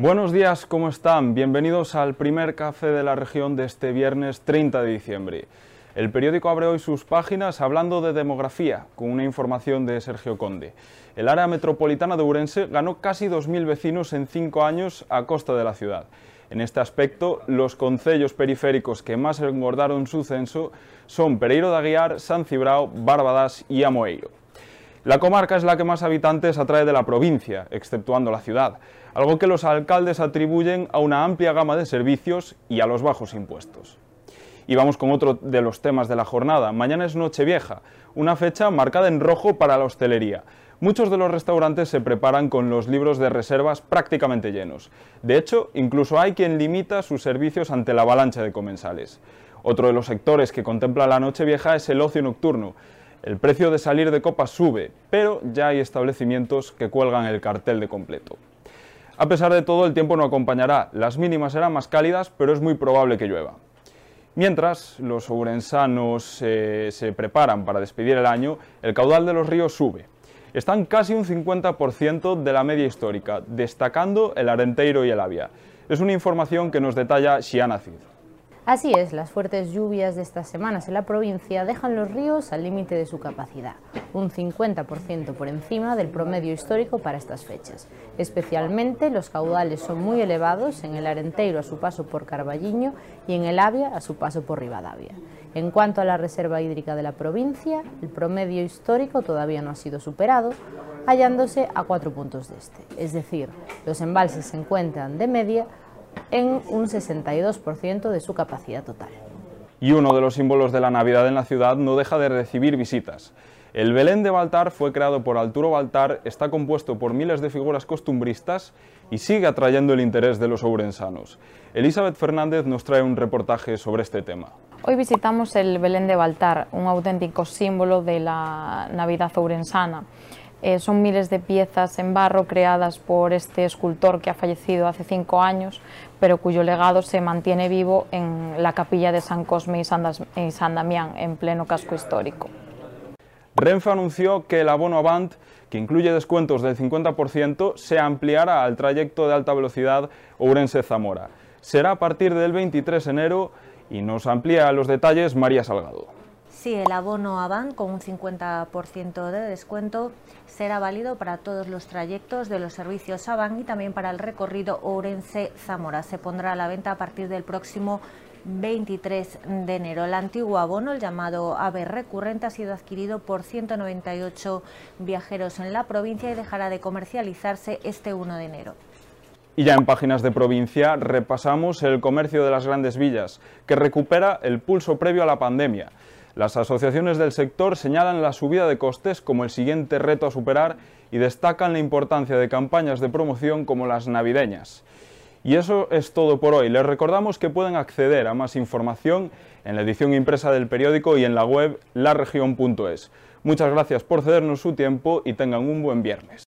Buenos días, ¿cómo están? Bienvenidos al primer café de la región de este viernes 30 de diciembre. El periódico abre hoy sus páginas hablando de demografía, con una información de Sergio Conde. El área metropolitana de Urense ganó casi 2.000 vecinos en cinco años a costa de la ciudad. En este aspecto, los concellos periféricos que más engordaron su censo son Pereiro de Aguiar, San Cibrao, Barbadas y Amoeiro. La comarca es la que más habitantes atrae de la provincia, exceptuando la ciudad, algo que los alcaldes atribuyen a una amplia gama de servicios y a los bajos impuestos. Y vamos con otro de los temas de la jornada. Mañana es Nochevieja, una fecha marcada en rojo para la hostelería. Muchos de los restaurantes se preparan con los libros de reservas prácticamente llenos. De hecho, incluso hay quien limita sus servicios ante la avalancha de comensales. Otro de los sectores que contempla la Nochevieja es el ocio nocturno. El precio de salir de copas sube, pero ya hay establecimientos que cuelgan el cartel de completo. A pesar de todo, el tiempo no acompañará. Las mínimas serán más cálidas, pero es muy probable que llueva. Mientras los ourensanos eh, se preparan para despedir el año, el caudal de los ríos sube. Están casi un 50% de la media histórica, destacando el Arenteiro y el Avia. Es una información que nos detalla Xiana Cid. Así es, las fuertes lluvias de estas semanas en la provincia dejan los ríos al límite de su capacidad, un 50% por encima del promedio histórico para estas fechas. Especialmente los caudales son muy elevados en el Arenteiro a su paso por Carballiño y en el Avia a su paso por Rivadavia. En cuanto a la reserva hídrica de la provincia, el promedio histórico todavía no ha sido superado, hallándose a cuatro puntos de este. Es decir, los embalses se encuentran de media en un 62% de su capacidad total. Y uno de los símbolos de la Navidad en la ciudad no deja de recibir visitas. El Belén de Baltar fue creado por Arturo Baltar, está compuesto por miles de figuras costumbristas y sigue atrayendo el interés de los ourensanos. Elizabeth Fernández nos trae un reportaje sobre este tema. Hoy visitamos el Belén de Baltar, un auténtico símbolo de la Navidad ourensana. Eh, son miles de piezas en barro creadas por este escultor que ha fallecido hace cinco años, pero cuyo legado se mantiene vivo en la capilla de San Cosme y San, Damián, en pleno casco histórico. Renfe anunció que el abono Avant, que incluye descuentos del 50%, se ampliará al trayecto de alta velocidad Ourense-Zamora. Será a partir del 23 de enero y nos amplía los detalles María Salgado. Sí, el abono Avant con un 50% de descuento será válido para todos los trayectos de los servicios Avant y también para el recorrido Ourense-Zamora. Se pondrá a la venta a partir del próximo 23 de enero. El antiguo abono, el llamado AVE recurrente, ha sido adquirido por 198 viajeros en la provincia y dejará de comercializarse este 1 de enero. Y ya en páginas de provincia repasamos el comercio de las grandes villas, que recupera el pulso previo a la pandemia. Las asociaciones del sector señalan la subida de costes como el siguiente reto a superar y destacan la importancia de campañas de promoción como las navideñas. Y eso es todo por hoy. Les recordamos que pueden acceder a más información en la edición impresa del periódico y en la web laregion.es. Muchas gracias por cedernos su tiempo y tengan un buen viernes.